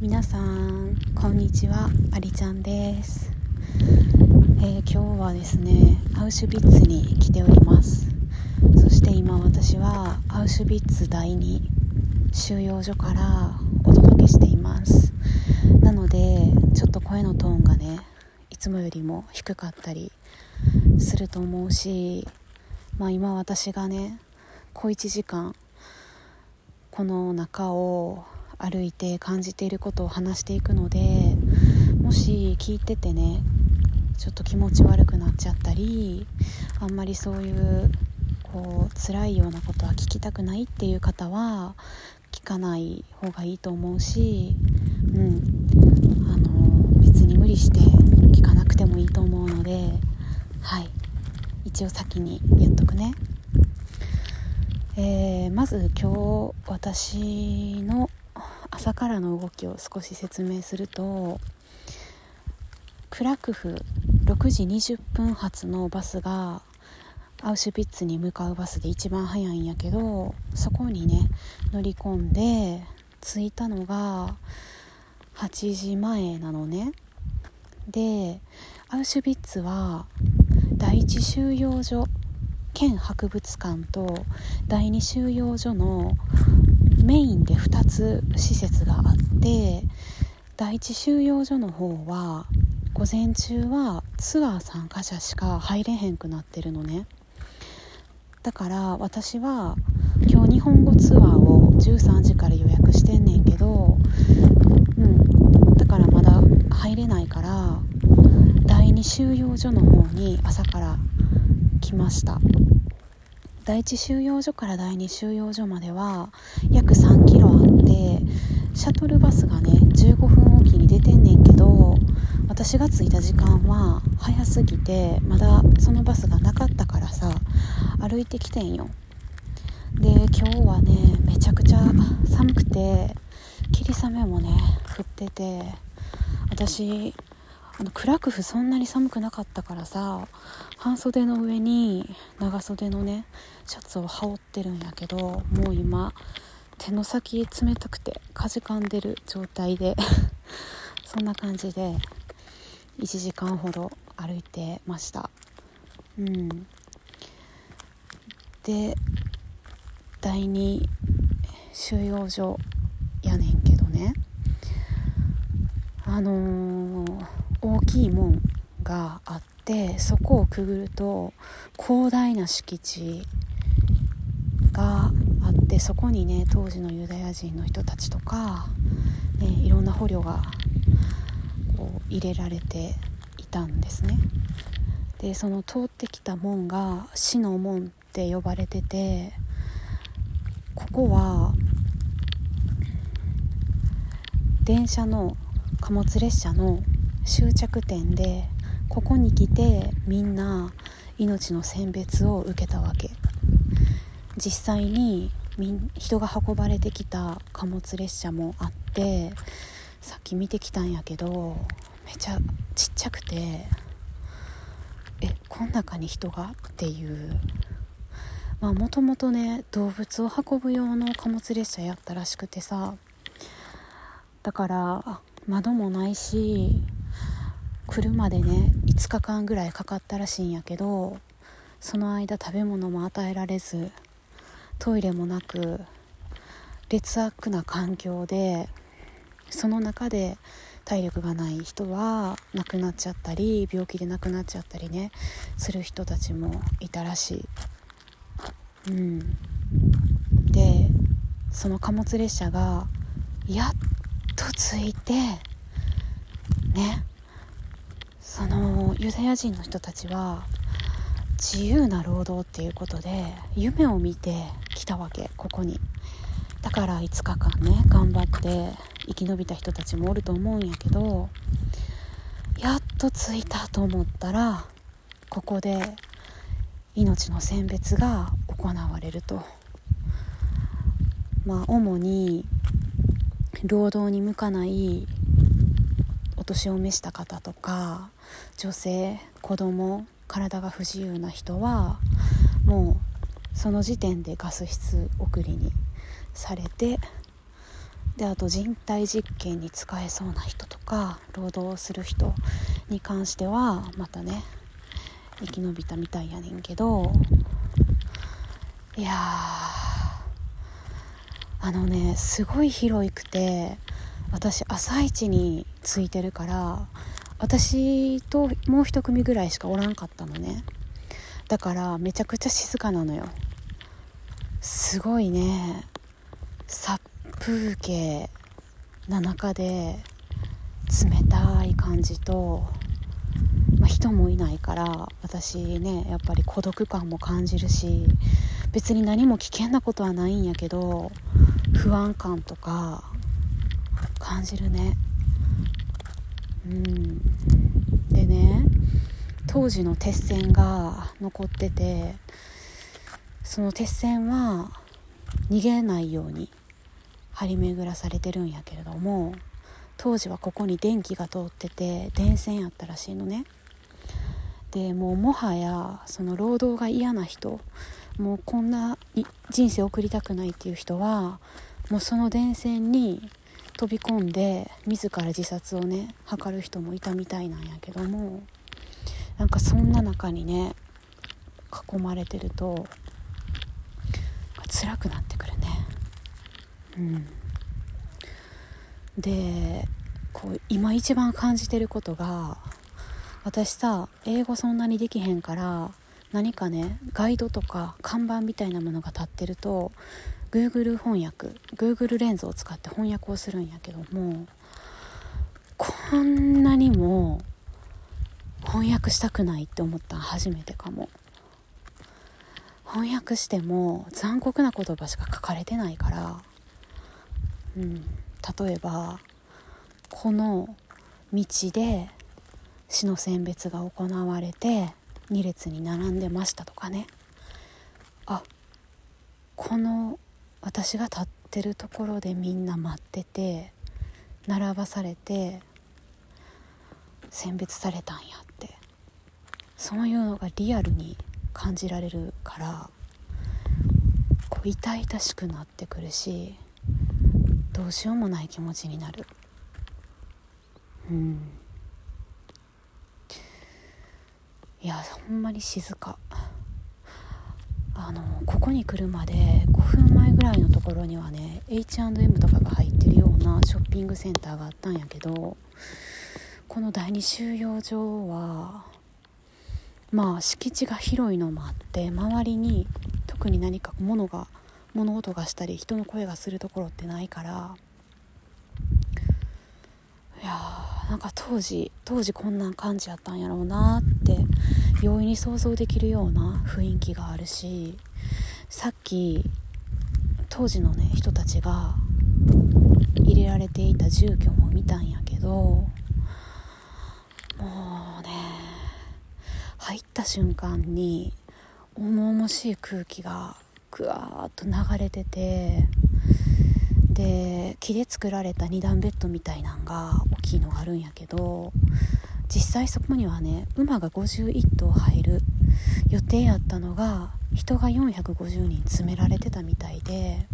皆さんこんにちは。ありちゃんです、えー、今日はですねアウシュビッツに来ております。そして今私はアウシュビッツ第2収容所からお届けしています。なのでちょっと声のトーンがねいつもよりも低かったりすると思うしまあ今私がね小1時間この中を歩いて感じていることを話していくのでもし聞いててねちょっと気持ち悪くなっちゃったりあんまりそういうこう辛いようなことは聞きたくないっていう方は聞かない方がいいと思うし、うん、あの別に無理して聞かなくてもいいと思うのではい一応先に言っとくね。えー、まず今日私の朝からの動きを少し説明するとクラクフ6時20分発のバスがアウシュビッツに向かうバスで一番早いんやけどそこにね乗り込んで着いたのが8時前なのね。でアウシュビッツは第一収容所県博物館と第2収容所のメインで2つ施設があって第1収容所の方は午前中はツアー参加者しか入れへんくなってるのね。だから私は今日日本語ツアーを13時から予約してんねんけどうん。だからまだ入れないから第2収容所の方に朝から来ました。第1収容所から第2収容所までは約3キロあってシャトルバスがね15分おきに出てんねんけど私が着いた時間は早すぎてまだそのバスがなかったからさ歩いてきてんよ。で今日はねめちゃくちゃ寒くて霧雨もね降ってて私あのクラクフそんなに寒くなかったからさ半袖の上に長袖のねシャツを羽織ってるんやけどもう今手の先冷たくてかじかんでる状態で そんな感じで1時間ほど歩いてました。うん。で第2収容所やねんけどね。あのー大きい門があってそこをくぐると広大な敷地があってそこにね当時のユダヤ人の人たちとか、ね、いろんな捕虜がこう入れられていたんですね。でその通ってきた門が死の門って呼ばれててここは電車の貨物列車の終着点でここに来てみんな命の選別を受けたわけ。実際に人が運ばれてきた貨物列車もあってさっき見てきたんやけどめちゃちっちゃくてえこん中に人が？っていう。まあもともとね動物を運ぶ用の貨物列車やったらしくてさ。だから窓もないし車でね5日間ぐらいかかったらしいんやけどその間食べ物も与えられずトイレもなく劣悪な環境でその中で体力がない人は亡くなっちゃったり病気で亡くなっちゃったりねする人たちもいたらしい。うん、でその貨物列車がやっと着いてねそのユダヤ人の人たちは自由な労働っていうことで夢を見てきたわけここに。だから5日間ね頑張って生き延びた人たちもおると思うんやけどやっと着いたと思ったらここで命の選別が行われると。まあ主に労働に向かないお年を召した方とか女性子供体が不自由な人はもうその時点でガス室送りにされてであと人体実験に使えそうな人とか労働する人に関してはまたね生き延びたみたいやねんけどいやあのねすごい広いくて私朝一についてるから私ともう一組ぐらいしかおらんかったのね。だからめちゃくちゃ静かなのよ。すごいね。殺風景な中で冷たい感じと、まあ、人もいないから私ねやっぱり孤独感も感じるし別に何も危険なことはないんやけど不安感とか感じるね。でね当時の鉄線が残っててその鉄線は逃げないように張り巡らされてるんやけれども当時はここに電気が通ってて電線やったらしいのね。でもうもはやその労働が嫌な人もうこんな人生送りたくないっていう人はもうその電線に飛び込んで自ら自殺をね図る人もいたみたいなんやけどもなんかそんな中にね囲まれてると辛くなってくるね。うん。でこう今一番感じてることが私さ英語そんなにできへんから何かねガイドとか看板みたいなものが立ってると Google 翻訳 Google レンズを使って翻訳をするんやけどもこんなにも翻訳したくないって思ったの初めてかも。翻訳しても残酷な言葉しか書かれてないから、うん、例えばこの道で死の選別が行われて2列に並んでましたとかね。あこの私が立ってるところでみんな待ってて並ばされて選別されたんやって。そういうのがリアルに感じられるからこう痛々しくなってくるしどうしようもない気持ちになる。うん。いやほんまに静か。あのここに来るまで5分前ぐらいのところにはね H&M とかが入ってるようなショッピングセンターがあったんやけどこの第二収容所はまあ敷地が広いのもあって周りに特に何か物が物音がしたり人の声がするところってないからいやなんか当時当時こんな感じやったんやろうなって容易に想像できるような雰囲気があるしさっき当時のね人たちが入れられていた住居も見たんやけどもうね入った瞬間に重々しい空気がぐわーっと流れててで木で作られた2段ベッドみたいなんが大きいのがあるんやけど実際そこにはね馬が51頭入る予定やったのが人が450人詰められてたみたいで、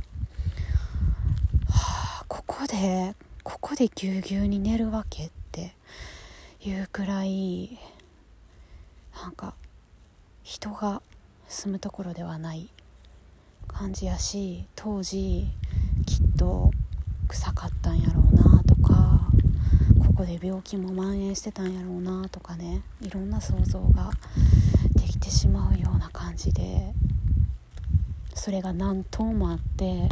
はあ、ここでここでぎゅうぎゅうに寝るわけっていうくらいなんか人が住むところではない感じやし当時きっと臭かったんやろうなとかここで病気も蔓延してたんやろうなとかねいろんな想像ができてしまうような感じでそれが何棟もあって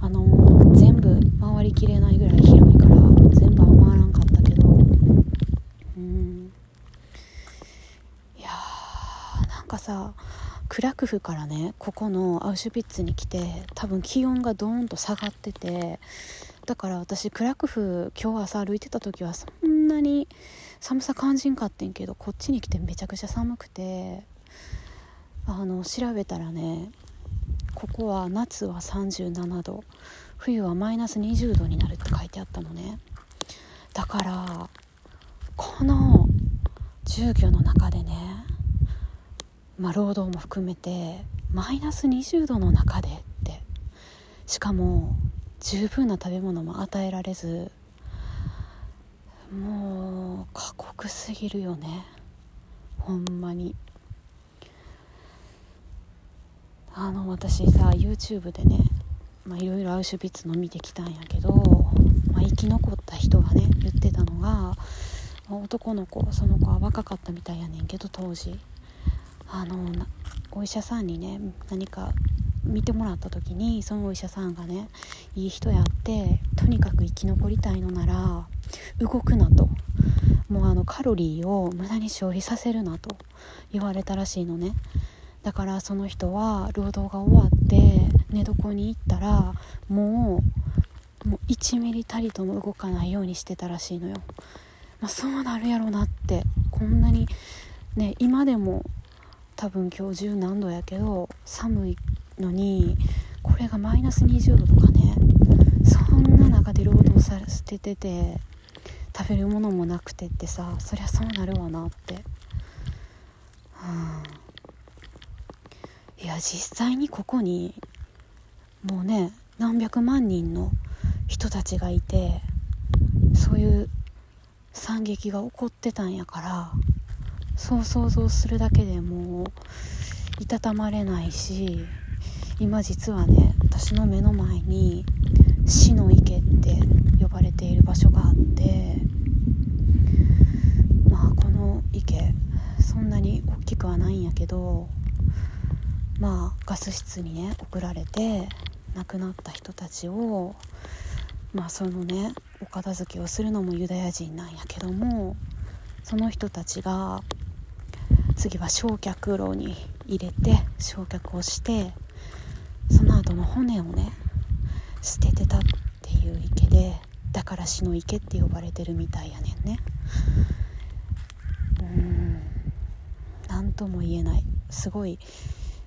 あの全部回りきれないぐらい広いから全部は回らんかったけどうん。いやーなんかさクラクフからねここのアウシュビッツに来て多分気温がドーンと下がっててだから私クラクフ今日朝歩いてた時はそんなに寒さ感じんかってんけどこっちに来てめちゃくちゃ寒くてあの調べたらねここは夏は37度冬はマイナス20度になるって書いてあったのね。だからこの住居の中でねまあ、労働も含めてマイナス20度の中でって。しかも十分な食べ物も与えられずもう過酷すぎるよね。ほんまに。あの私さ YouTube でねいろいろアウシュビッツの見てきたんやけど、まあ、生き残った人がね言ってたのが男の子その子は若かったみたいやねんけど当時。あのお医者さんにね何か見てもらった時にそのお医者さんがねいい人やってとにかく生き残りたいのなら動くなと。もうあのカロリーを無駄に消費させるなと言われたらしいのね。だからその人は労働が終わって寝床に行ったらもうもう1ミリたりとも動かないようにしてたらしいのよ、まあ、そうなるやろなって。こんなにね今でも多分今日中何度やけど寒いのにこれがマイナス20度とかね。そんな中で労働させてて食べるものもなくてってさそりゃそうなるわなって、うん、いや実際にここにもうね何百万人の人たちがいてそういう惨劇が起こってたんやからそう想像するだけでもういたたまれないし今実はね私の目の前に死の池って呼ばれている場所があってまあこの池そんなに大きくはないんやけどまあガス室にね送られて亡くなった人たちをまあそのねお片付けをするのもユダヤ人なんやけどもその人たちが次は焼却炉に入れて焼却をしてその後の骨をね捨ててたっていう池でだから死の池って呼ばれてるみたいやねんね。うん。何とも言えない。すごい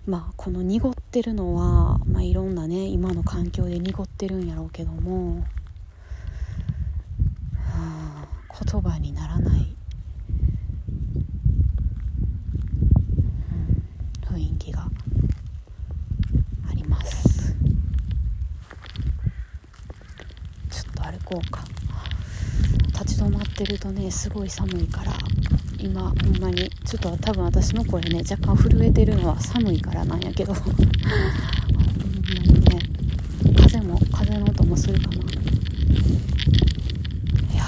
まあこの濁ってるのは、まあ、いろんなね今の環境で濁ってるんやろうけども、はあ、言葉にならない、うん、雰囲気がありますちょっと歩こうか。立ち止まってるとねすごい寒いから。今ほんまに。ちょっと多分私の声ね若干震えてるのは寒いからなんやけど。ほんまにね。風も風の音もするかな。いや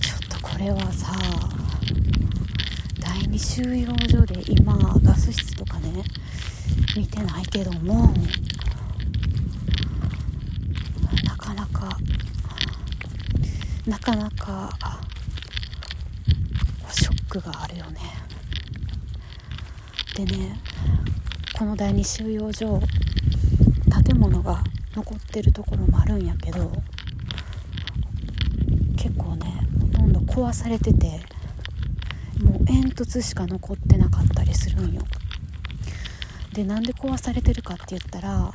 ちょっとこれはさ第二収容所で今ガス室とかね見てないけどもなかなかショックがあるよね。でねこの第二収容所建物が残ってるところもあるんやけど結構ねほとんど壊されててもう煙突しか残ってなかったりするんよ。でなんで壊されてるかって言ったら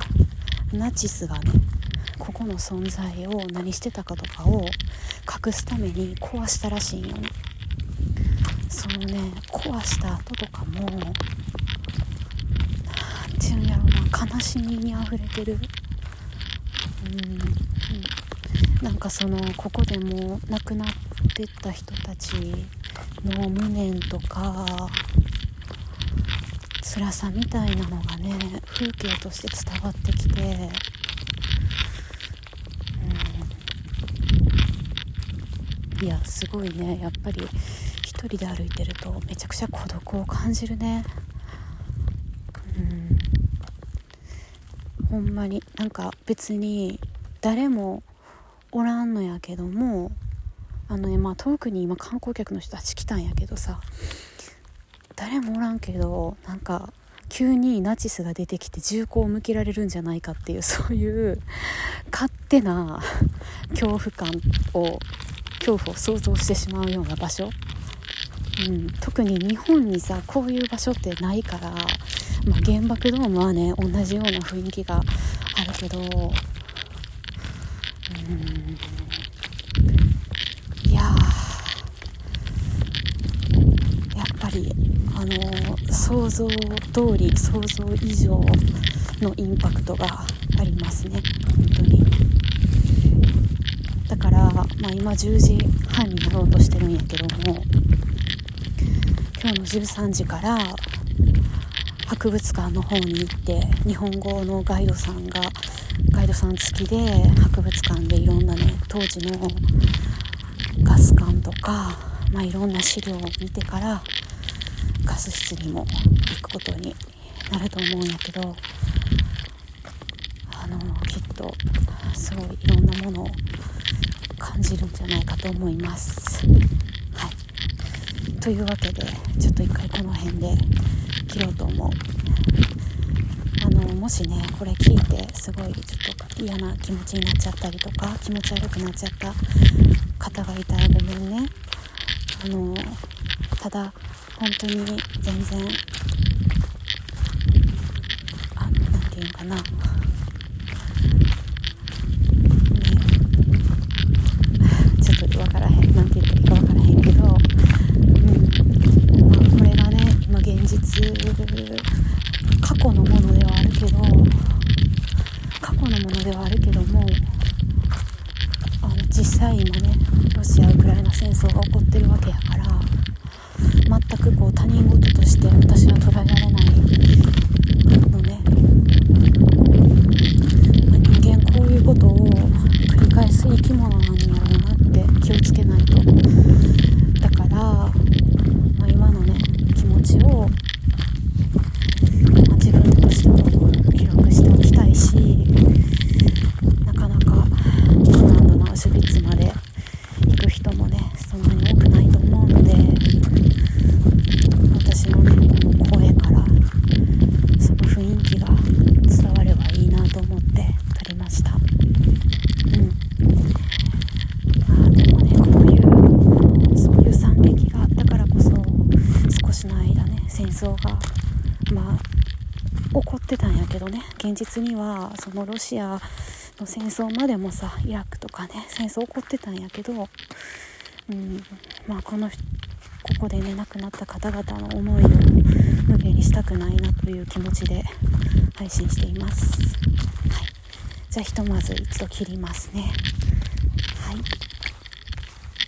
ナチスがねここの存在を何してたかとかを隠すために壊したらしいんよ。ねそのね壊した後とかも何て言うんやろうな悲しみにあふれてる。うん。なんかそのここでも亡くなってった人たちの無念とか辛さみたいなのがね風景として伝わってきていやすごいね。やっぱり一人で歩いてるとめちゃくちゃ孤独を感じるね。うん。ほんまに。なんか別に誰もおらんのやけどもあのねまあ遠くに今観光客の人たち来たんやけどさ誰もおらんけどなんか急にナチスが出てきて銃口を向けられるんじゃないかっていうそういう勝手な恐怖感を恐怖を想像してしまうような場所、うん、特に日本にさこういう場所ってないから、まあ、原爆ドームはね同じような雰囲気があるけど。うん。いややっぱりあの想像通り想像以上のインパクトがありますね。本当に。だから、まあ、今10時半になろうとしてるんやけども今日の13時から博物館の方に行って日本語のガイドさんがガイドさん付きで博物館でいろんなね当時のガス管とか、まあ、いろんな資料を見てからガス室にも行くことになると思うんやけどあのきっとすごいいろんなものを感じるんじゃないかと思います。はい、というわけでちょっと一回この辺で切ろうと思う。あのもしねこれ聞いてすごいちょっと嫌な気持ちになっちゃったりとか気持ち悪くなっちゃった方がいたらごめんねあのただ本当に全然あなんていうのかなねちょっと分からへんなんて言っていいか分からへんけど、うんまあ、これがね、まあ、現実過去のものではあるけど過去のものではあるけどもあの実際今ねロシア・ウクライナ戦争が起こってるわけやから全くこう他人事として私は捉えられないのね、まあ、人間こういうことを繰り返す生き物なんやろうなって気をつけないとだから、まあ、今のね気持ちを、まあ、自分としても記録しておきたいしなかなかポーランドのアウシュビッツまで行く人もねそんなに多くないと思うので私のねこの声からその雰囲気が伝わればいいなと思って撮りましたうんあーでもねこういうそういう惨劇があったからこそ少しの間ね戦争がまあ起こってたんやけどね現実にはそのロシアの戦争までもさイラクとかね戦争起こってたんやけど、うんまあ、このここでね亡くなった方々の思いを無限にしたくないなという気持ちで配信しています。はい、じゃあひとまず一度切りますね。はい